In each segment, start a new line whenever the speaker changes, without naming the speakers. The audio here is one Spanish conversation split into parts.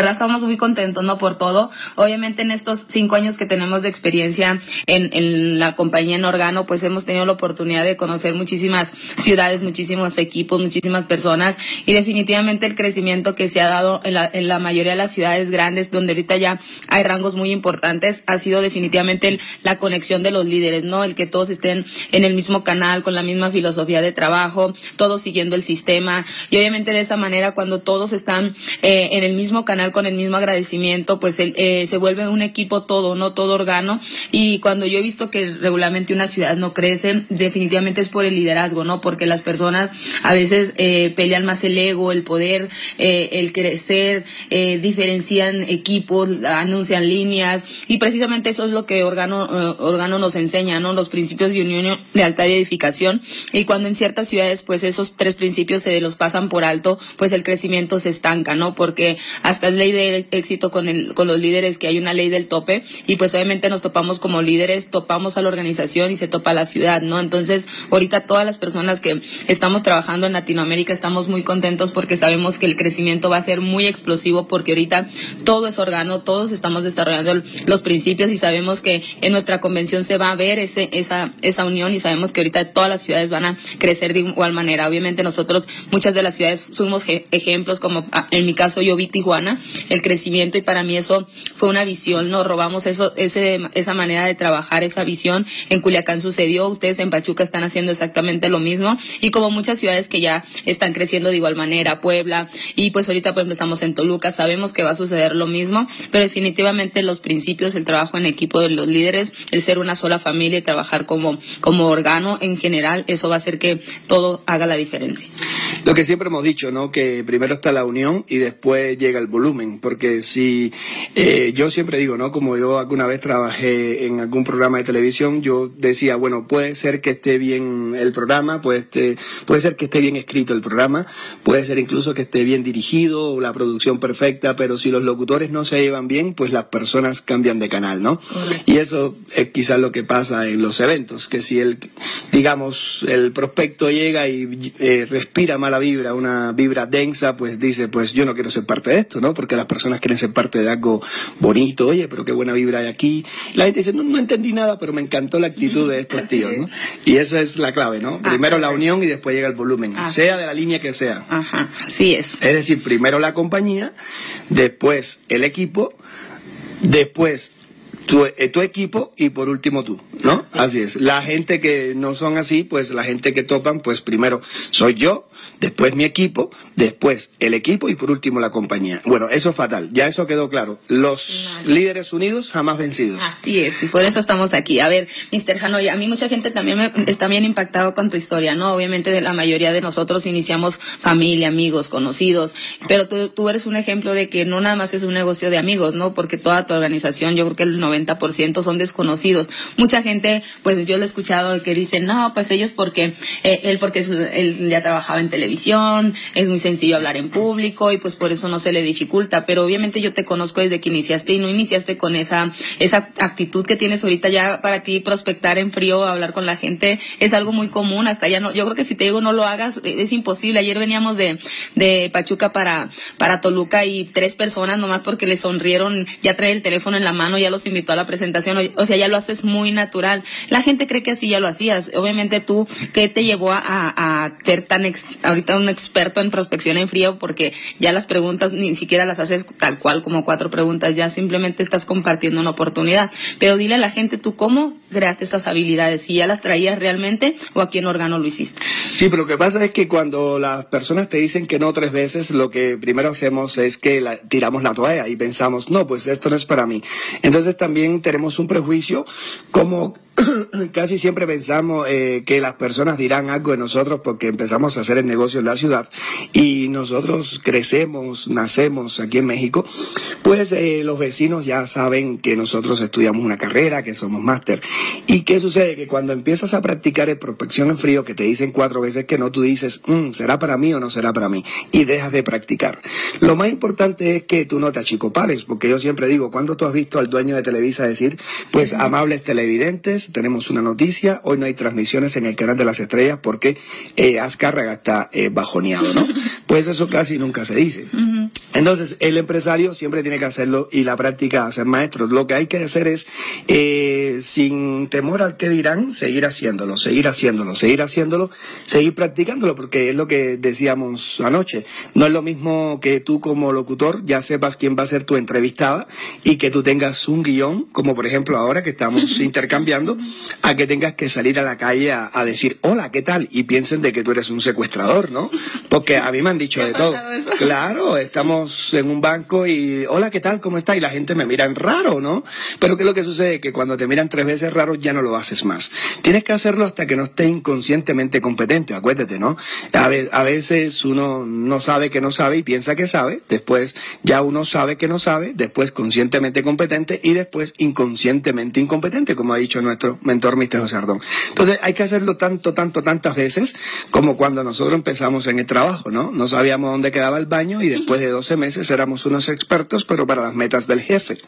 verdad estamos muy contentos, ¿no? Por todo. Obviamente en estos cinco años que tenemos de experiencia en, en la compañía en Organo, pues hemos tenido la oportunidad de conocer muchísimas ciudades, muchísimos equipos, muchísimas personas y definitivamente el crecimiento que se ha dado en la, en la mayoría de las ciudades grandes, donde ahorita ya hay rangos muy importantes, ha sido definitivamente el, la conexión de los líderes, ¿no? El que todos estén en el mismo canal, con la misma filosofía de trabajo, todos siguiendo el sistema y obviamente de esa manera cuando todos están eh, en el mismo canal con el mismo agradecimiento, pues el, eh, se vuelve un equipo todo, no todo órgano. Y cuando yo he visto que regularmente una ciudad no crece, definitivamente es por el liderazgo, ¿no? Porque las personas a veces eh, pelean más el ego, el poder, eh, el crecer, diferencian equipos, anuncian líneas y precisamente eso es lo que órgano, eh, órgano nos enseña, ¿no? Los principios de unión, lealtad y edificación. Y cuando en ciertas ciudades, pues esos tres principios se los pasan por alto, pues el crecimiento se estanca, ¿no? Porque hasta es ley de éxito con, el, con los líderes que hay una ley del tope y pues obviamente nos topamos como líderes, topamos a la organización y se topa a la ciudad, ¿no? Entonces, ahorita todas las personas que estamos trabajando en Latinoamérica estamos muy contentos porque sabemos que el crecimiento va a ser muy explosivo porque ahorita todo es órgano, todos estamos desarrollando los principios y sabemos que en nuestra convención se va a ver ese, esa, esa unión y sabemos que ahorita todas las ciudades van a crecer de igual manera. Obviamente nosotros, muchas de las ciudades somos ejemplos como ah, en mi caso yo vi Tijuana, el crecimiento y para mí eso fue una visión, nos robamos eso, ese, esa manera de trabajar, esa visión. En Culiacán sucedió, ustedes en Pachuca están haciendo exactamente lo mismo y como muchas ciudades que ya están creciendo de igual manera, Puebla y pues ahorita pues estamos en Toluca, sabemos que va a suceder lo mismo, pero definitivamente los principios, el trabajo en equipo de los líderes, el ser una sola familia y trabajar como, como órgano en general, eso va a hacer que todo haga la diferencia.
Lo que siempre hemos dicho, ¿no? Que primero está la unión y después llega el volumen, porque si eh, yo siempre digo, ¿no? Como yo alguna vez trabajé en algún programa de televisión, yo decía, bueno, puede ser que esté bien el programa, puede, este, puede ser que esté bien escrito el programa, puede ser incluso que esté bien dirigido, la producción perfecta, pero si los locutores no se llevan bien, pues las personas cambian de canal, ¿no? Y eso es quizás lo que pasa en los eventos, que si el, digamos, el prospecto llega y eh, respira mala vibra, una vibra densa, pues dice, pues yo no quiero ser parte de esto, ¿no? Porque las personas quieren ser parte de algo bonito, oye, pero qué buena vibra hay aquí. La gente dice, no, no entendí nada, pero me encantó la actitud de estos tíos, ¿no? Y esa es la clave, ¿no? Primero la unión y después llega el volumen, sea de la línea que sea.
Ajá, así es.
Es decir, primero la compañía, después el equipo, después tu, eh, tu, equipo y por último tú, ¿no? Así es. La gente que no son así, pues la gente que topan, pues primero soy yo, después mi equipo, después el equipo y por último la compañía. Bueno, eso es fatal, ya eso quedó claro. Los líderes unidos jamás vencidos.
Así es, y por eso estamos aquí. A ver, Mr. Hanoi, a mí mucha gente también me, está bien impactado con tu historia, ¿no? Obviamente de la mayoría de nosotros iniciamos familia, amigos, conocidos, pero tú, tú eres un ejemplo de que no nada más es un negocio de amigos, ¿no? Porque toda tu organización, yo creo que el 90% son desconocidos. Mucha gente, pues yo lo he escuchado que dicen, no, pues ellos porque, eh, él porque él ya trabajaba en televisión, es muy sencillo hablar en público y pues por eso no se le dificulta, pero obviamente yo te conozco desde que iniciaste y no iniciaste con esa, esa actitud que tienes ahorita ya para ti prospectar en frío, hablar con la gente, es algo muy común, hasta ya no, yo creo que si te digo no lo hagas, es imposible. Ayer veníamos de, de Pachuca para, para Toluca y tres personas nomás porque le sonrieron, ya trae el teléfono en la mano, ya los invitó a la presentación, o sea, ya lo haces muy natural. La gente cree que así ya lo hacías. Obviamente tú, ¿qué te llevó a, a, ser tan ahorita un experto en prospección en frío? Porque ya las preguntas ni siquiera las haces tal cual como cuatro preguntas, ya simplemente estás compartiendo una oportunidad. Pero dile a la gente tú cómo creaste esas habilidades, si ya las traías realmente o a quién órgano lo hiciste.
Sí, pero lo que pasa es que cuando las personas te dicen que no tres veces, lo que primero hacemos es que tiramos la toalla y pensamos, no, pues esto no es para mí. Entonces también tenemos un prejuicio como casi siempre pensamos eh, que las personas dirán algo de nosotros porque empezamos a hacer el negocio en la ciudad y nosotros crecemos, nacemos aquí en México, pues eh, los vecinos ya saben que nosotros estudiamos una carrera, que somos máster. ¿Y qué sucede? Que cuando empiezas a practicar el prospección en frío, que te dicen cuatro veces que no, tú dices, mm, ¿será para mí o no será para mí? Y dejas de practicar. Lo más importante es que tú no te achicopales, porque yo siempre digo, cuando tú has visto al dueño de Televisa decir, pues amables televidentes, tenemos una noticia, hoy no hay transmisiones en el canal de las estrellas porque eh, Azcárraga está eh, bajoneado, ¿no? Pues eso casi nunca se dice. Entonces, el empresario siempre tiene que hacerlo y la práctica hacer maestros. Lo que hay que hacer es, eh, sin temor al que dirán, seguir haciéndolo, seguir haciéndolo, seguir haciéndolo, seguir practicándolo, porque es lo que decíamos anoche. No es lo mismo que tú como locutor ya sepas quién va a ser tu entrevistada y que tú tengas un guion, como por ejemplo ahora que estamos intercambiando, a que tengas que salir a la calle a, a, decir, hola, ¿qué tal? Y piensen de que tú eres un secuestrador, ¿no? Porque a mí me han dicho de todo. Claro, estamos en un banco y, hola, ¿qué tal? ¿Cómo está? Y la gente me mira en raro, ¿no? Pero ¿qué es lo que sucede? Que cuando te miran tres veces raro ya no lo haces más. Tienes que hacerlo hasta que no estés inconscientemente competente, acuérdate, ¿no? A, veces uno no sabe que no sabe y piensa que sabe, después ya uno sabe que no sabe, después conscientemente competente y después inconscientemente incompetente, como ha dicho nuestro mentor Mr. José Ardón. Entonces hay que hacerlo tanto, tanto, tantas veces como cuando nosotros empezamos en el trabajo, ¿no? No sabíamos dónde quedaba el baño y después de 12 meses éramos unos expertos, pero para las metas del jefe.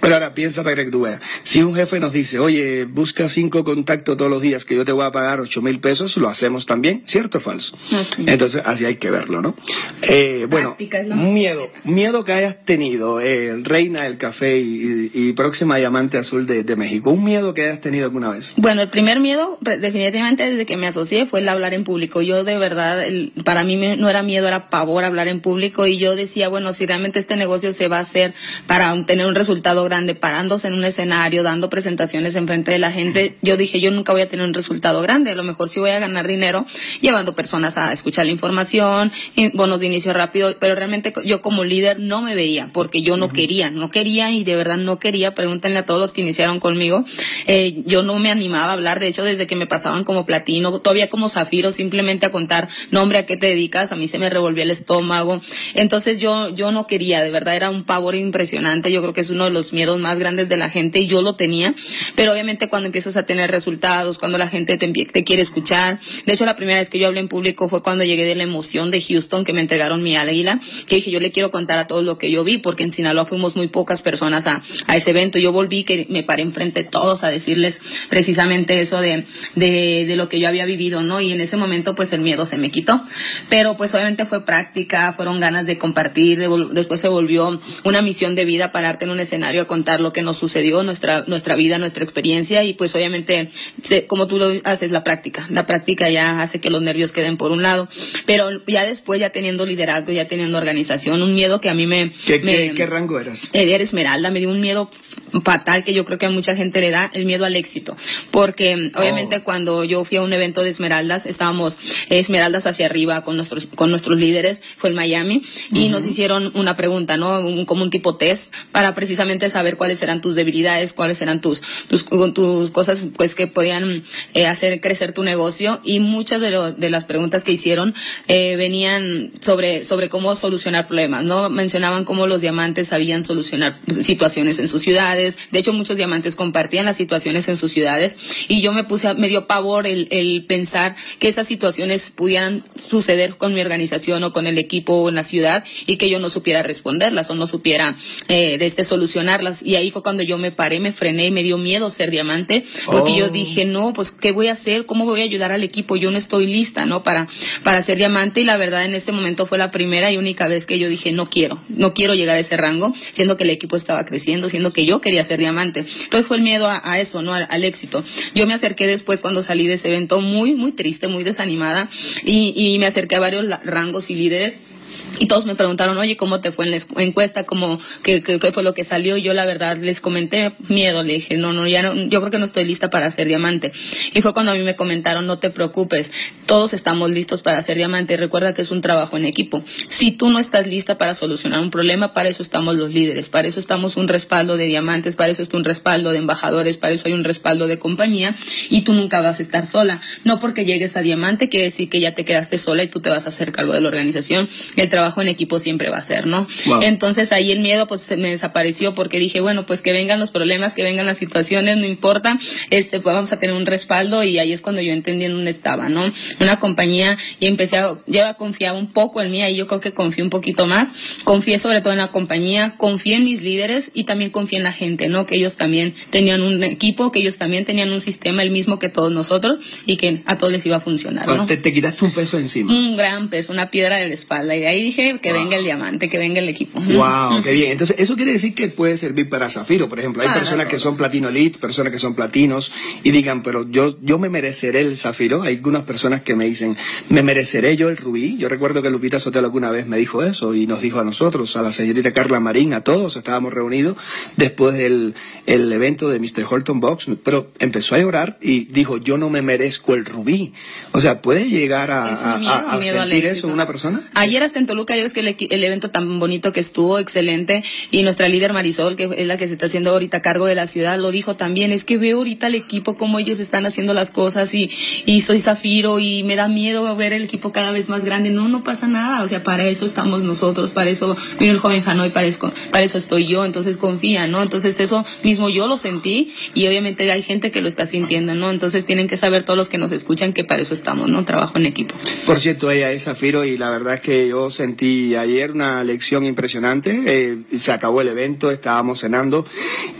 Pero ahora piensa para que tú veas. Si un jefe nos dice, oye, busca cinco contactos todos los días que yo te voy a pagar ocho mil pesos, lo hacemos también, ¿cierto o falso? Así. Entonces, así hay que verlo, ¿no? Eh, bueno, miedo, miedo que hayas tenido, eh, reina del café y, y, próxima diamante azul de, de, México, un miedo que hayas tenido alguna vez.
Bueno, el primer miedo, definitivamente desde que me asocié, fue el hablar en público. Yo de verdad, el, para mí no era miedo, era pavor hablar en público y yo decía, bueno, si realmente este negocio se va a hacer para tener un resultado grande, parándose en un escenario, dando presentaciones en frente de la gente, yo dije, yo nunca voy a tener un resultado grande, a lo mejor sí voy a ganar dinero llevando personas a escuchar la información, bonos de inicio rápido, pero realmente yo como líder no me veía, porque yo no uh -huh. quería, no quería y de verdad no quería, pregúntenle a todos los que iniciaron conmigo, eh, yo no me animaba a hablar, de hecho desde que me pasaban como platino, todavía como zafiro, simplemente a contar nombre, a qué te dedicas, a mí se me revolvía el estómago, entonces yo, yo no quería, de verdad era un pavor impresionante, yo creo que es uno de los miedos más grandes de la gente y yo lo tenía, pero obviamente cuando empiezas a tener resultados, cuando la gente te, te quiere escuchar, de hecho la primera vez que yo hablé en público fue cuando llegué de la emoción de Houston que me entregaron mi águila, que dije yo le quiero contar a todos lo que yo vi, porque en Sinaloa fuimos muy pocas personas a, a ese evento, yo volví que me paré enfrente de todos a decirles precisamente eso de, de, de lo que yo había vivido, ¿no? Y en ese momento pues el miedo se me quitó, pero pues obviamente fue práctica, fueron ganas de compartir, de, después se volvió una misión de vida pararte en un escenario a contar lo que nos sucedió, nuestra, nuestra vida, nuestra experiencia y pues obviamente como tú lo haces la práctica, la práctica ya hace que los nervios queden por un lado, pero ya después ya teniendo liderazgo, ya teniendo organización, un miedo que a mí me...
¿Qué,
me,
qué, qué rango eras?
Eh, era Esmeralda, me dio un miedo fatal que yo creo que a mucha gente le da, el miedo al éxito, porque obviamente oh. cuando yo fui a un evento de Esmeraldas, estábamos Esmeraldas hacia arriba con nuestros, con nuestros líderes, fue en Miami, y uh -huh. nos hicieron una pregunta, ¿no? Un, como un tipo test para precisamente saber cuáles eran tus debilidades, cuáles eran tus, tus, tus cosas pues que podían eh, hacer crecer tu negocio. Y muchas de, las preguntas que hicieron eh, venían sobre, sobre cómo solucionar problemas, ¿no? Mencionaban cómo los diamantes sabían solucionar situaciones en sus ciudades, de hecho muchos diamantes compartían las situaciones en sus ciudades. Y yo me puse, me dio pavor el, pensar que esas situaciones pudieran suceder con mi organización o con el equipo o en la ciudad y que yo no supiera responderlas o no supiera eh, este solucionarlas. Y ahí fue cuando yo me paré, me frené y me dio miedo ser diamante porque oh. yo dije, no, pues qué voy a hacer, cómo voy a ayudar al equipo, yo no estoy lista, ¿no? Para, para ser diamante y la verdad en ese momento fue la primera y única vez que yo dije, no quiero, no quiero llegar a ese rango, siendo que el equipo estaba creciendo, siendo que yo quería ser diamante. Entonces fue el miedo a, a eso, ¿no? Al, al, éxito. Yo me acerqué después cuando salí de ese evento muy, muy triste, muy desanimada y, y me acerqué a varios rangos y líderes y todos me preguntaron, oye, ¿cómo te fue en la encuesta? ¿Cómo, qué, fue lo que salió? Y yo la verdad les comenté miedo, le dije, no, no, ya no, yo creo que no estoy lista para ser diamante. Y fue cuando a mí me comentaron, no te preocupes, todos estamos listos para ser diamante. Y recuerda que es un trabajo en equipo. Si tú no estás lista para solucionar un problema, para eso estamos los líderes, para eso estamos un respaldo de diamantes, para eso está un respaldo de embajadores, para eso hay un respaldo de compañía y tú nunca vas a estar sola. No porque llegues a diamante quiere decir que ya te quedaste sola y tú te vas a hacer cargo de la organización. El trabajo trabajo en equipo siempre va a ser, ¿no? Entonces ahí el miedo pues se me desapareció porque dije, bueno, pues que vengan los problemas, que vengan las situaciones, no importa, este, pues vamos a tener un respaldo y ahí es cuando yo entendí en dónde estaba, ¿no? Una compañía y empecé a, ya confiaba un poco en mí, ahí yo creo que confié un poquito más, confié sobre todo en la compañía, confié en mis líderes y también confié en la gente, ¿no? Que ellos también tenían un equipo, que ellos también tenían un sistema el mismo que todos nosotros y que a todos les iba a funcionar, ¿no?
Te, te quitaste un peso encima.
Un gran peso, una piedra de la espalda y de ahí dije que venga el diamante, que venga el equipo.
Wow, qué bien. Entonces, eso quiere decir que puede servir para Zafiro, por ejemplo. Hay personas que son platino elite, personas que son platinos y digan, pero yo, yo me mereceré el Zafiro. Hay algunas personas que me dicen, me mereceré yo el rubí. Yo recuerdo que Lupita Sotelo alguna vez me dijo eso y nos dijo a nosotros, a la señorita Carla Marín, a todos, estábamos reunidos después del el evento de Mr. Holton Box, pero empezó a llorar y dijo, yo no me merezco el rubí. O sea, ¿puede llegar a, a, sentir eso una persona?
Ayer hasta en Toluca, ayer es que el, evento tan bonito que estuvo, excelente, y nuestra líder Marisol, que es la que se está haciendo ahorita cargo de la ciudad, lo dijo también, es que veo ahorita el equipo, cómo ellos están haciendo las cosas y, y soy Zafiro y me da miedo ver el equipo cada vez más grande. No, no pasa nada, o sea, para eso estamos nosotros, para eso vino el joven Hanoi, para eso, para eso estoy yo, entonces confía, ¿no? Entonces eso mismo yo lo sentí y obviamente hay gente que lo está sintiendo, ¿no? Entonces tienen que saber todos los que nos escuchan que para eso estamos, ¿no? Trabajo en equipo.
Por cierto, ella es Zafiro y la verdad que yo sentí ayer una lección impresionante. Eh, se acabó el evento, estábamos cenando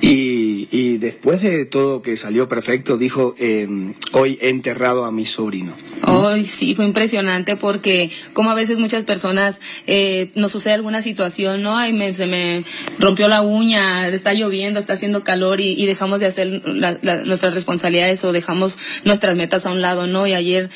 y, después de todo que salió perfecto, dijo, eh, hoy he enterrado a mi sobrino.
Hoy sí, fue impresionante porque como a veces muchas personas eh, nos sucede alguna situación, ¿no? Ay, me, se me rompió la uña, está lloviendo, está haciendo calor y, dejamos de hacer nuestras responsabilidades o dejamos nuestras metas a un lado, ¿no? Y ayer,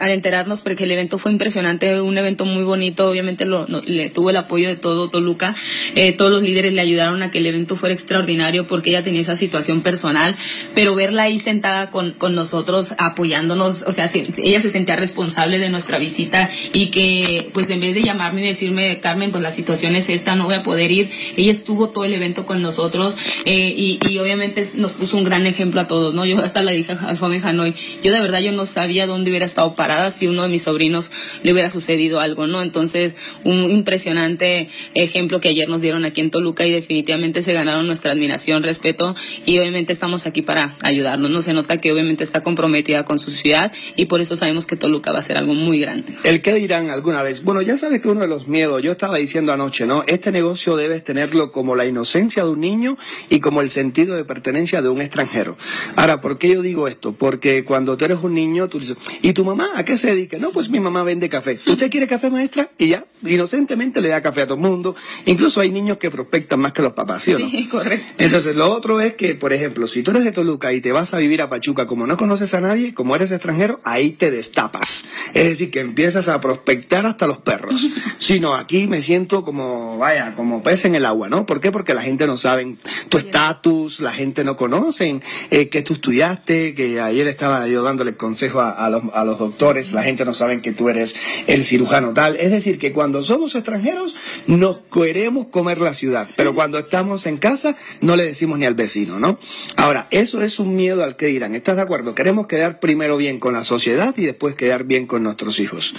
al enterarnos, porque el evento fue impresionante, un evento muy bonito, obviamente lo, le tuvo el apoyo de todo Toluca, eh, todos los líderes le ayudaron a que el evento fuera extraordinario porque ella tenía esa situación personal, pero verla ahí sentada con, con nosotros apoyándonos, o sea, ella se sentía responsable de nuestra visita y que pues en vez de llamarme y decirme, Carmen, pues la situación es esta, no voy a poder ir, ella estuvo todo el evento con nosotros eh, y, y, obviamente nos puso un gran ejemplo a todos, ¿no? Yo hasta la dije al joven Hanoi, yo de verdad yo no sabía dónde hubiera estado parada si uno de mis sobrinos le hubiera sucedido algo, ¿no? Entonces, un impresionante ejemplo que ayer nos dieron aquí en Toluca y definitivamente se ganaron nuestra admiración, respeto y obviamente estamos aquí para ayudarnos, ¿no? Se nota que obviamente está comprometida con su ciudad y por eso sabemos que Toluca va a ser algo muy grande.
¿El qué dirán alguna vez? Bueno, ya sabes que uno de los miedos, yo estaba diciendo anoche, ¿no? Este negocio debes tenerlo como la inocencia de un niño y como el sentido de pertenencia de un extranjero. Ahora, ¿por qué yo digo esto? Porque cuando tú eres un niño, tú dices, ¿y tu mamá a qué se dedica? No, pues mi mamá vende café. ¿Usted quiere café, maestra? Y ya, inocentemente le da café a todo el mundo. Incluso hay niños que prospectan más que los papás, ¿sí o no?
Sí, correcto.
Entonces, lo otro es que, por ejemplo, si tú eres de Toluca y te vas a vivir a Pachuca, como no conoces a nadie, como eres extranjero, ahí te destapas. Es decir, que empiezas a prospectar hasta los perros. Sino aquí me siento como, vaya, como pez en el agua, ¿no? ¿Por qué? Porque la gente no sabe tu estatus, la gente no conoce eh, que tú estudiaste, que ayer estaba yo dándole consejo a, los, a los doctores, la gente no sabe que tú eres el cirujano tal. Es decir, que cuando somos extranjeros nos queremos comer la ciudad, pero cuando estamos en casa no le decimos ni al vecino, ¿no? Ahora, eso es un miedo al que dirán. ¿Estás de acuerdo? Queremos quedar primero bien con la sociedad y después quedar bien con nuestros hijos.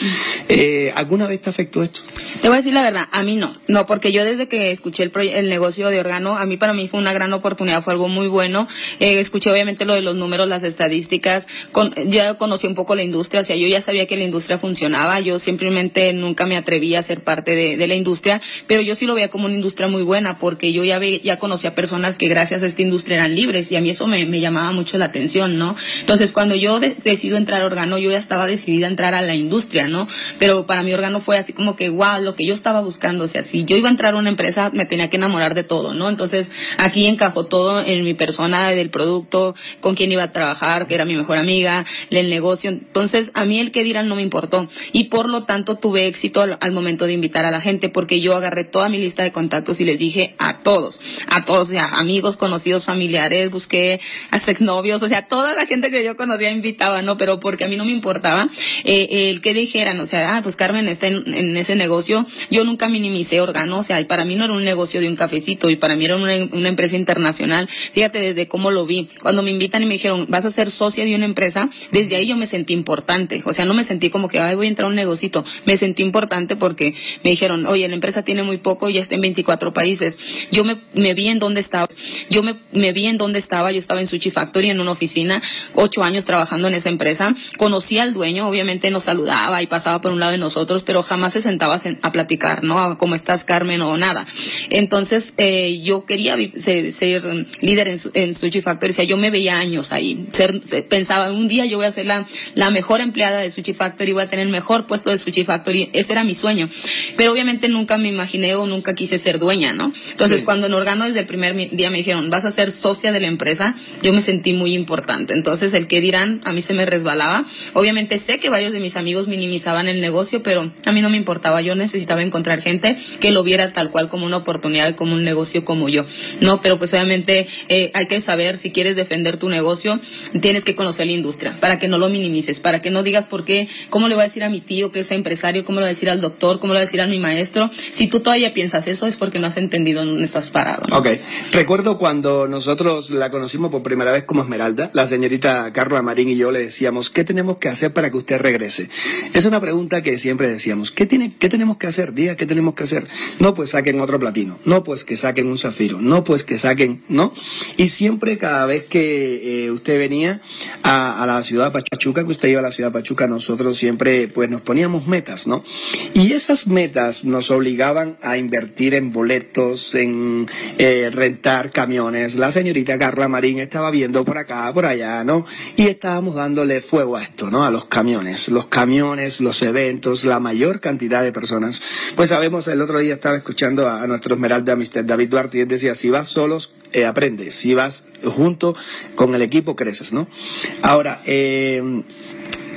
Eh, ¿Alguna vez te afectó esto?
Te voy a decir la verdad, a mí no. No, porque yo desde que escuché el, negocio de órgano, a mí para mí fue una gran oportunidad, fue algo muy bueno. Eh, escuché obviamente lo de los números, las estadísticas, con, ya conocí un poco la industria, o sea, yo ya sabía que la industria funcionaba, yo simplemente nunca me atreví a ser parte de, la industria, pero yo sí lo veía como una industria muy buena, porque yo ya, ve, ya conocía personas que gracias a esta industria eran libres y a mí eso me, llamaba mucho la atención, ¿no? Entonces, cuando yo de, decido entrar a órgano, yo ya estaba decidida a entrar a la industria, ¿no? Pero para mi órgano fue así como que, wow, lo que yo estaba buscando, o sea, si yo iba a entrar a una empresa, me tenía que enamorar de todo, ¿no? Entonces, aquí encajó todo en mi persona, del producto, con quién iba a trabajar, que era mi mejor amiga, el negocio. Entonces, a mí el que dirán no me importó. Y por lo tanto, tuve éxito al momento de invitar a la gente, porque yo agarré toda mi lista de contactos y les dije a todos, a todos, o sea, amigos, conocidos, familiares, busqué hasta exnovios, o sea, toda la gente que yo conocía invitaba, ¿no? Pero porque a mí no me importaba eh, el que dijeran, o sea, ah, pues Carmen está en, ese negocio, yo nunca minimicé órgano, o sea, y para mí no era un negocio de un cafecito, y para mí era una, una empresa internacional. Fíjate desde cómo lo vi. Cuando me invitan y me dijeron, vas a ser socia de una empresa, desde ahí yo me sentí importante, o sea, no me sentí como que, ay, voy a entrar a un negocito, me sentí importante porque porque me dijeron, oye, la empresa tiene muy poco, ya está en 24 países. Yo me, me vi en dónde estaba, yo me, me vi en dónde estaba, yo estaba en Sushi Factory en una oficina, ocho años trabajando en esa empresa, conocí al dueño, obviamente nos saludaba y pasaba por un lado de nosotros, pero jamás se sentaba a platicar, ¿no? ¿Cómo estás, Carmen? o nada. Entonces, eh, yo quería ser, ser líder en, en Sushi Factory, o sea, yo me veía años ahí, ser, pensaba, un día yo voy a ser la, la mejor empleada de Sushi Factory, voy a tener el mejor puesto de Sushi Factory, ese era mi sueño. Pero obviamente nunca me imaginé o nunca quise ser dueña, ¿no? Entonces, cuando en Organo desde el primer día me dijeron, vas a ser socia de la empresa, yo me sentí muy importante. Entonces, el que dirán, a mí se me resbalaba. Obviamente sé que varios de mis amigos minimizaban el negocio, pero a mí no me importaba. Yo necesitaba encontrar gente que lo viera tal cual como una oportunidad, como un negocio como yo. No, pero pues obviamente eh, hay que saber si quieres defender tu negocio, tienes que conocer la industria para que no lo minimices, para que no digas por qué, cómo le voy a decir a mi tío que es empresario, cómo le voy a decir al doctor, cómo le voy a decir a mi maestro. Si tú todavía piensas eso es porque no has entendido en dónde estás parado.
Ok. Recuerdo cuando nosotros la conocimos por primera vez como Esmeralda, la señorita Carla Marín y yo le decíamos, ¿qué tenemos que hacer para que usted regrese? Es una pregunta que siempre decíamos, ¿qué, tiene, qué tenemos que hacer? Diga, ¿qué tenemos que hacer? No, pues saquen otro platino. No, pues que saquen un zafiro. No, pues que saquen, ¿no? Y siempre cada vez que eh, usted venía a, la ciudad Pachuca, que usted iba a la ciudad de Pachuca, nosotros siempre pues nos poníamos metas, ¿no? Y esas metas nos obligaban a invertir en boletos, en eh, rentar camiones. La señorita Carla Marín estaba viendo por acá, por allá, ¿no? Y estábamos dándole fuego a esto, ¿no? A los camiones. Los camiones, los eventos, la mayor cantidad de personas. Pues sabemos, el otro día estaba escuchando a, nuestro Esmeralda, Mr. David Duarte, y él decía, si vas solos, eh, aprendes. Si vas junto con el equipo, creces, ¿no? Ahora, eh,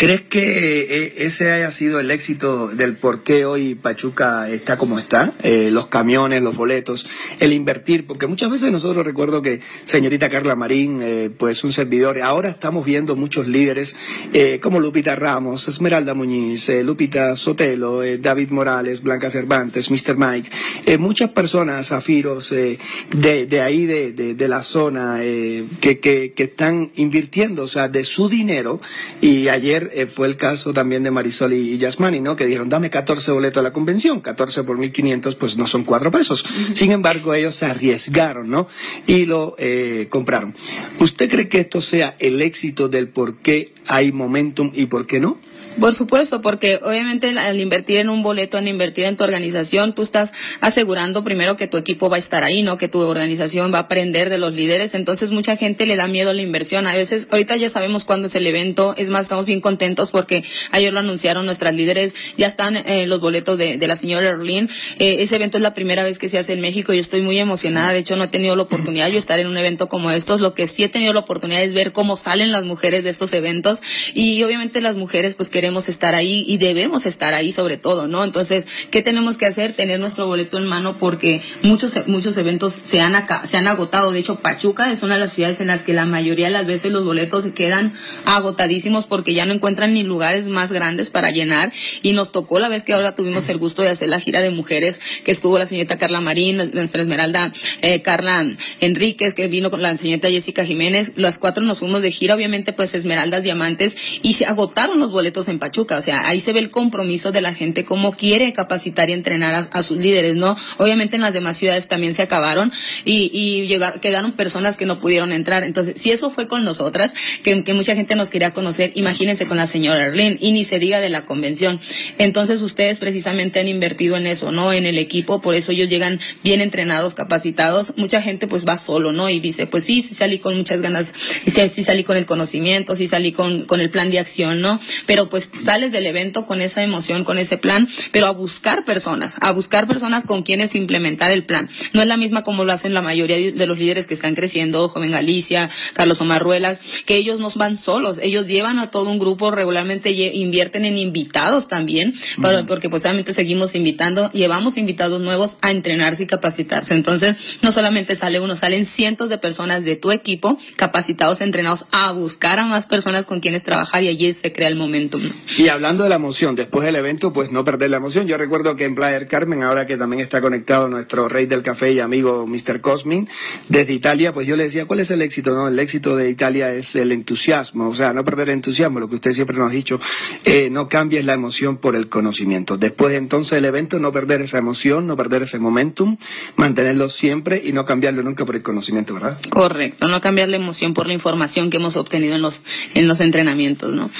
¿Crees que eh, ese haya sido el éxito del por qué hoy Pachuca está como está? Eh, los camiones, los boletos, el invertir, porque muchas veces nosotros recuerdo que señorita Carla Marín, eh, pues un servidor, ahora estamos viendo muchos líderes eh, como Lupita Ramos, Esmeralda Muñiz, eh, Lupita Sotelo, eh, David Morales, Blanca Cervantes, Mr. Mike, muchas personas, zafiros de, de, ahí, de, de, de la zona, que, que, que están invirtiendo, o sea, de su dinero, y ayer eh, fue el caso también de Marisol y, y Yasmani, ¿no? Que dijeron, dame 14 boletos a la convención, 14 por 1.500, pues no son 4 pesos. Sin embargo, ellos se arriesgaron, ¿no? Y lo eh, compraron. ¿Usted cree que esto sea el éxito del por qué hay momentum y por qué no?
Por supuesto, porque obviamente al invertir en un boleto, al invertir en tu organización, tú estás asegurando primero que tu equipo va a estar ahí, ¿no? Que tu organización va a aprender de los líderes. Entonces mucha gente le da miedo a la inversión. A veces, ahorita ya sabemos cuándo es el evento. Es más, estamos bien contentos porque ayer lo anunciaron nuestras líderes. Ya están eh, los boletos de, la señora Erlin. Eh, ese evento es la primera vez que se hace en México y estoy muy emocionada. De hecho, no he tenido la oportunidad de estar en un evento como estos. Lo que sí he tenido la oportunidad es ver cómo salen las mujeres de estos eventos. Y obviamente las mujeres pues queremos estar ahí y debemos estar ahí sobre todo, ¿no? Entonces, ¿qué tenemos que hacer? Tener nuestro boleto en mano porque muchos, muchos eventos se han, acá, se han agotado. De hecho, Pachuca es una de las ciudades en las que la mayoría de las veces los boletos quedan agotadísimos porque ya no encuentran ni lugares más grandes para llenar. Y nos tocó la vez que ahora tuvimos el gusto de hacer la gira de mujeres, que estuvo la señorita Carla Marín, nuestra Esmeralda eh, Carla Enríquez, que vino con la señorita Jessica Jiménez. Las cuatro nos fuimos de gira, obviamente, pues Esmeraldas, Diamantes, y se agotaron los boletos en Pachuca. O sea, ahí se ve el compromiso de la gente, cómo quiere capacitar y entrenar a, sus líderes, ¿no? Obviamente en las demás ciudades también se acabaron y, y quedaron personas que no pudieron entrar. Entonces, si eso fue con nosotras, que, mucha gente nos quería conocer, imagínense con la señora Erlin y ni se diga de la convención. Entonces, ustedes precisamente han invertido en eso, ¿no? En el equipo, por eso ellos llegan bien entrenados, capacitados. Mucha gente pues va solo, ¿no? Y dice, pues sí, sí salí con muchas ganas, sí, sí salí con el conocimiento, sí salí con, con el plan de acción, ¿no? Pero pues sales del evento con esa emoción, con ese plan, pero a buscar personas, a buscar personas con quienes implementar el plan. No es la misma como lo hacen la mayoría de los líderes que están creciendo, Joven Galicia, Carlos Omar Ruelas, que ellos no van solos, ellos llevan a todo un grupo, regularmente invierten en invitados también, uh -huh. porque pues obviamente seguimos invitando, llevamos invitados nuevos a entrenarse y capacitarse. Entonces, no solamente sale uno, salen cientos de personas de tu equipo capacitados, entrenados a buscar a más personas con quienes trabajar y allí se crea el momentum.
Y hablando de la emoción, después del evento, pues no perder la emoción. Yo recuerdo que en Playa Carmen, ahora que también está conectado nuestro rey del café y amigo Mr. Cosmin, desde Italia, pues yo le decía, ¿cuál es el éxito? No, el éxito de Italia es el entusiasmo, o sea, no perder el entusiasmo, lo que usted siempre nos ha dicho, eh, no cambies la emoción por el conocimiento. Después entonces del evento, no perder esa emoción, no perder ese momentum, mantenerlo siempre y no cambiarlo nunca por el conocimiento, ¿verdad?
Correcto, no cambiar la emoción por la información que hemos obtenido en los, en los entrenamientos, ¿no?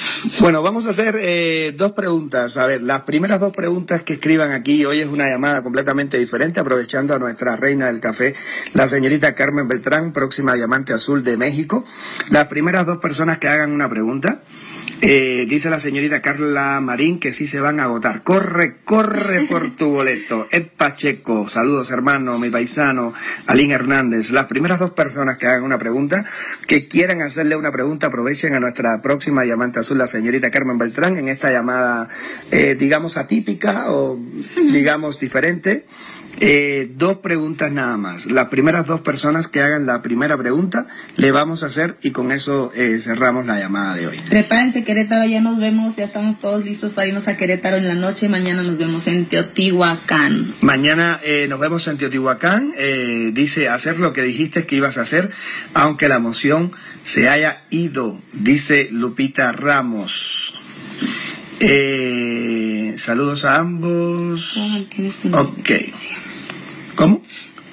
Bueno, vamos a hacer eh, dos preguntas. A ver, las primeras dos preguntas que escriban aquí, hoy es una llamada completamente diferente, aprovechando a nuestra reina del café, la señorita Carmen Beltrán, próxima diamante azul de México. Las primeras dos personas que hagan una pregunta. Eh, dice la señorita Carla Marín que sí se van a agotar. Corre, corre por tu boleto. Ed Pacheco, saludos hermano, mi paisano, Alín Hernández. Las primeras dos personas que hagan una pregunta, que quieran hacerle una pregunta, aprovechen a nuestra próxima diamante azul, la señorita Carmen Beltrán, en esta llamada, eh, digamos, atípica o digamos diferente. Eh, dos preguntas nada más. Las primeras dos personas que hagan la primera pregunta le vamos a hacer y con eso eh, cerramos la llamada de hoy.
Prepárense Querétaro, ya nos vemos, ya estamos todos listos para irnos a Querétaro en la noche. Mañana nos vemos en Teotihuacán.
Mañana eh, nos vemos en Teotihuacán. dice hacer lo que dijiste que ibas a hacer, aunque la emoción se haya ido, dice Lupita Ramos. saludos a ambos. Ok. ¿Cómo?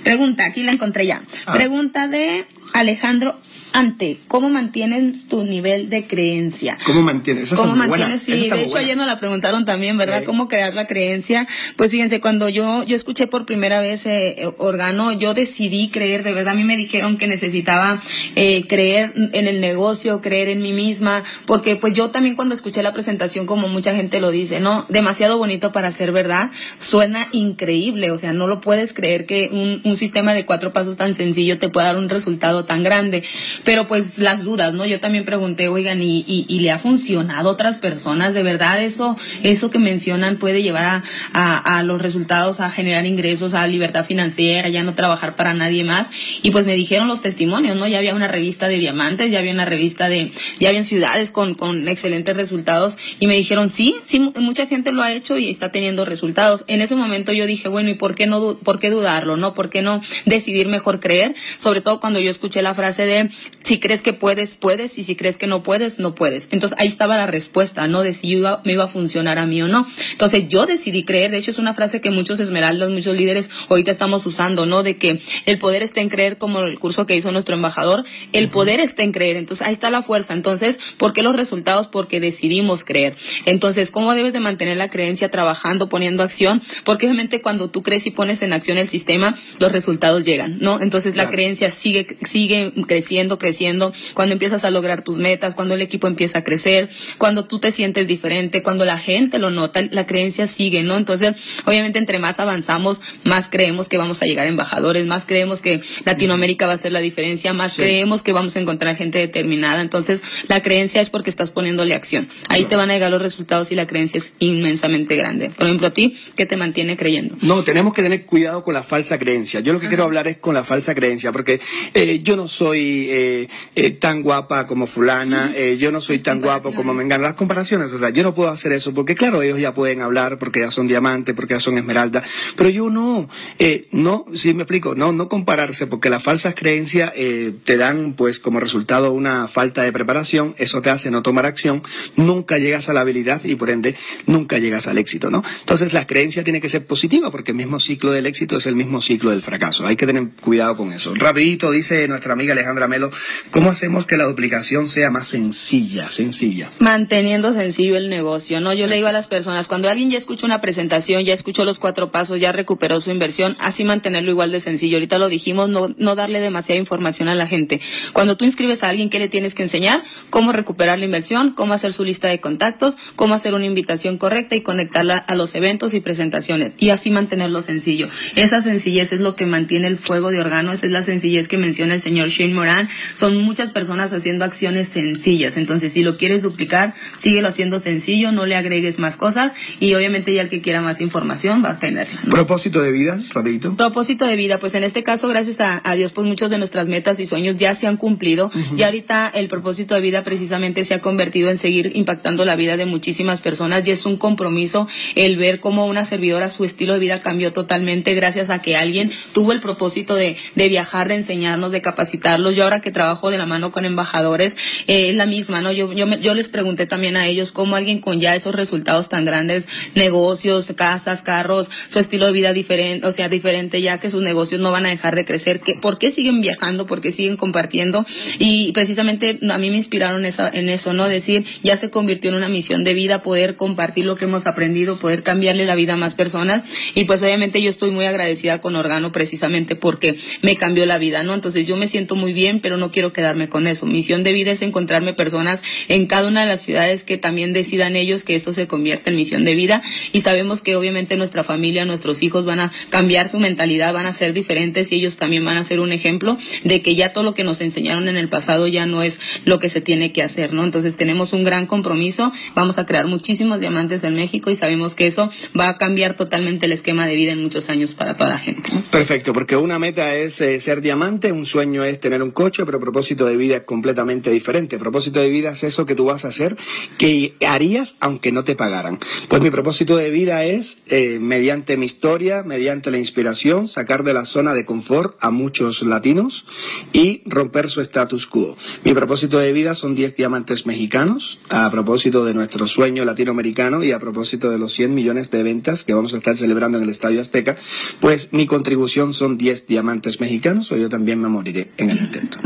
Pregunta, aquí la encontré ya. Ah. Pregunta de Alejandro ante cómo mantienes tu nivel de creencia.
¿Cómo mantienes?
¿Cómo mantienes? Sí, de hecho ayer nos la preguntaron también, ¿verdad? ¿Cómo crear la creencia? Pues fíjense, cuando yo yo escuché por primera vez eh, eh, Organo, yo decidí creer, de verdad a mí me dijeron que necesitaba eh, creer en el negocio, creer en mí misma, porque pues yo también cuando escuché la presentación, como mucha gente lo dice, ¿no? Demasiado bonito para ser verdad, suena increíble, o sea, no lo puedes creer que un, un sistema de cuatro pasos tan sencillo te pueda dar un resultado tan grande pero pues las dudas, ¿no? Yo también pregunté, oigan, ¿y, y, le ha funcionado a otras personas? ¿De verdad eso, eso que mencionan puede llevar a, a, los resultados, a generar ingresos, a libertad financiera, ya no trabajar para nadie más? Y pues me dijeron los testimonios, ¿no? Ya había una revista de diamantes, ya había una revista de, ya habían ciudades con, con excelentes resultados y me dijeron, sí, sí, mucha gente lo ha hecho y está teniendo resultados. En ese momento yo dije, bueno, ¿y por qué no, por qué dudarlo, no? ¿Por qué no decidir mejor creer? Sobre todo cuando yo escuché la frase de si crees que puedes, puedes, y si crees que no puedes, no puedes. Entonces ahí estaba la respuesta, ¿no? De si iba, me iba a funcionar a mí o no. Entonces yo decidí creer, de hecho es una frase que muchos esmeraldas, muchos líderes ahorita estamos usando, ¿no? De que el poder está en creer, como el curso que hizo nuestro embajador, el poder está en creer. Entonces ahí está la fuerza. Entonces, ¿por qué los resultados? Porque decidimos creer. Entonces, ¿cómo debes de mantener la creencia trabajando, poniendo acción? Porque obviamente cuando tú crees y pones en acción el sistema, los resultados llegan, ¿no? Entonces la creencia sigue, sigue creciendo, creciendo cuando empiezas a lograr tus metas, cuando el equipo empieza a crecer, cuando tú te sientes diferente, cuando la gente lo nota, la creencia sigue, ¿no? Entonces, obviamente, entre más avanzamos, más creemos que vamos a llegar a embajadores, más creemos que Latinoamérica va a ser la diferencia, más creemos que vamos a encontrar gente determinada. Entonces, la creencia es porque estás poniéndole acción. Ahí te van a llegar los resultados y la creencia es inmensamente grande. Por ejemplo, a ti, ¿qué te mantiene creyendo?
No, tenemos que tener cuidado con la falsa creencia. Yo lo que quiero hablar es con la falsa creencia, porque eh, yo no soy eh, eh, tan guapa como fulana, eh, yo no soy tan guapo como me enganan. Las comparaciones, o sea, yo no puedo hacer eso porque claro, ellos ya pueden hablar porque ya son diamantes, porque ya son esmeralda, pero yo no, eh, no, si me explico, no, no compararse porque las falsas creencias te dan pues como resultado una falta de preparación, eso te hace no tomar acción, nunca llegas a la habilidad y por ende nunca llegas al éxito, ¿no? Entonces la creencia tiene que ser positiva porque el mismo ciclo del éxito es el mismo ciclo del fracaso, hay que tener cuidado con eso. Rapidito dice nuestra amiga Alejandra Melo, ¿cómo hacemos que la duplicación sea más sencilla, sencilla?
Manteniendo sencillo el negocio, ¿no? Yo le digo a las personas, cuando alguien ya escucha una presentación, ya escuchó los cuatro pasos, ya recuperó su inversión, así mantenerlo igual de sencillo. Ahorita lo dijimos, no, no darle demasiada información a la gente. Cuando tú inscribes a alguien, ¿qué le tienes que enseñar? Cómo recuperar la inversión, cómo hacer su lista de contactos, cómo hacer una invitación correcta y conectarla a los eventos y presentaciones. Y así mantenerlo sencillo. Esa sencillez es lo que mantiene el fuego de órgano, esa es la sencillez que menciona el señor Shane Moran, son muchas personas haciendo acciones sencillas. Entonces, si lo quieres duplicar, síguelo haciendo sencillo, no le agregues más cosas y obviamente ya el que quiera más información va a tenerla.
Propósito de vida, rapidito.
Propósito de vida, pues en este caso, gracias a, Dios, pues muchos de nuestras metas y sueños ya se han cumplido y ahorita el propósito de vida precisamente se ha convertido en seguir impactando la vida de muchísimas personas y es un compromiso el ver cómo una servidora su estilo de vida cambió totalmente gracias a que alguien tuvo el propósito de, de viajar, de enseñarnos, de capacitarlos. Yo ahora que trabajo de la mano con embajadores, eh, es la misma, ¿no? Yo, yo, yo les pregunté también a ellos cómo alguien con ya esos resultados tan grandes, negocios, casas, carros, su estilo de vida diferente, o sea, diferente, ya que sus negocios no van a dejar de crecer, que, ¿por qué siguen viajando? ¿Por qué siguen compartiendo? Y precisamente a mí me inspiraron esa, en eso, ¿no? Decir, ya se convirtió en una misión de vida poder compartir lo que hemos aprendido, poder cambiarle la vida a más personas. Y pues obviamente yo estoy muy agradecida con Organo precisamente porque me cambió la vida, ¿no? Entonces yo me siento muy bien, pero no quiero quedarme con eso. Misión de vida es encontrarme personas en cada una de las ciudades que también decidan ellos que esto se convierta en misión de vida. Y sabemos que obviamente nuestra familia, nuestros hijos van a cambiar su mentalidad, van a ser diferentes y ellos también van a ser un ejemplo de que ya todo lo que nos enseñaron en el pasado ya no es lo que se tiene que hacer, ¿no? Entonces tenemos un gran compromiso, vamos a crear muchísimos diamantes en México y sabemos que eso va a cambiar totalmente el esquema de vida en muchos años para toda la gente.
Perfecto, porque una meta es eh, ser diamante, un sueño es tener un coche, pero propósito de vida es completamente diferente. Propósito de vida es eso que tú vas a hacer que harías aunque no te pagaran. Pues mi propósito de vida es, eh, mediante mi historia, mediante la inspiración, sacar de la zona de confort a muchos latinos y romper su status quo. Mi propósito de vida son 10 diamantes mexicanos, a propósito de nuestro sueño latinoamericano y a propósito de los 100 millones de ventas que vamos a estar celebrando en el Estadio Azteca, pues mi contribución son 10 diamantes mexicanos o yo también me moriré en el intento.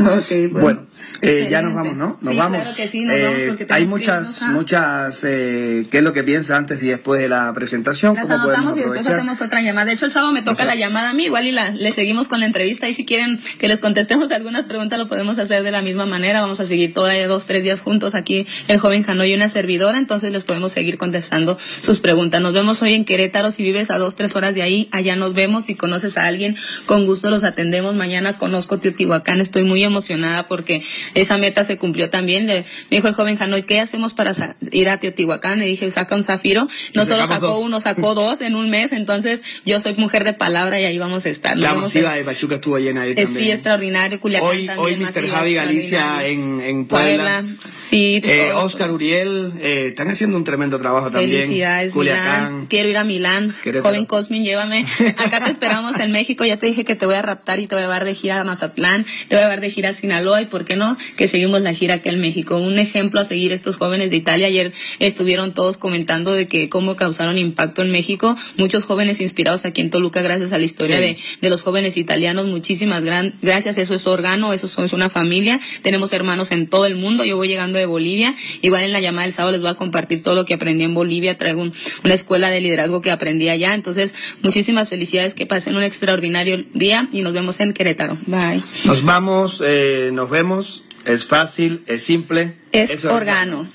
Bueno, eh, ya nos vamos, ¿no? Nos vamos.
Claro que sí, nos vamos
eh, hay muchas, muchas, eh, ¿qué es lo que piensa antes y después de la presentación?
Las anotamos y después hacemos otra llamada. De hecho, el sábado me toca la llamada a mí, igual y la, le seguimos con la entrevista y si quieren que les contestemos algunas preguntas lo podemos hacer de la misma manera. Vamos a seguir todavía dos, tres días juntos aquí el joven Janoy y una servidora, entonces les podemos seguir contestando sus preguntas. Nos vemos hoy en Querétaro, si vives a dos, tres horas de ahí, allá nos vemos. Si conoces a alguien, con gusto los atendemos. Mañana conozco Teotihuacán, estoy muy emocionada porque esa meta se cumplió también. Le, me dijo el joven Janoy, ¿qué hacemos para ir a Teotihuacán? Le dije, saca un zafiro. No solo sacó uno, sacó dos en un mes, entonces yo soy mujer de palabra y ahí vamos a estar.
la masiva de Pachuca estuvo llena
ahí también. Sí, extraordinario. Culiacán
hoy,
también.
Hoy Mr. Javi Galicia en, en Puebla.
Sí.
Eh, Oscar Uriel, eh, están haciendo un tremendo trabajo también.
Felicidades, Milán. Quiero ir a Milán. Joven Cosmin, llévame. Acá te esperamos en México. Ya te dije que te voy a raptar y te voy a llevar de gira a Mazatlán, te voy a llevar de gira a Sinaloa y, ¿por qué no? Que seguimos la gira aquí en México. Un ejemplo a seguir estos jóvenes de Italia. Ayer estuvieron todos comentando de que cómo causaron impacto en México. Muchos jóvenes inspirados aquí en Toluca gracias a la historia de, de, los jóvenes italianos. Muchísimas gran, gracias. Eso es órgano, eso es una familia. Tenemos hermanos en todo el mundo. Yo voy llegando de Bolivia. Igual en la llamada del sábado les voy a compartir todo lo que aprendí en Bolivia. Traigo un, una escuela de liderazgo que aprendí allá. Entonces, muchísimas felicidades. Que pasen un extraordinario día y nos vemos en Querétaro. Bye.
Nos vamos, eh, nos vemos. Es fácil, es simple.
Es, es organo. organo.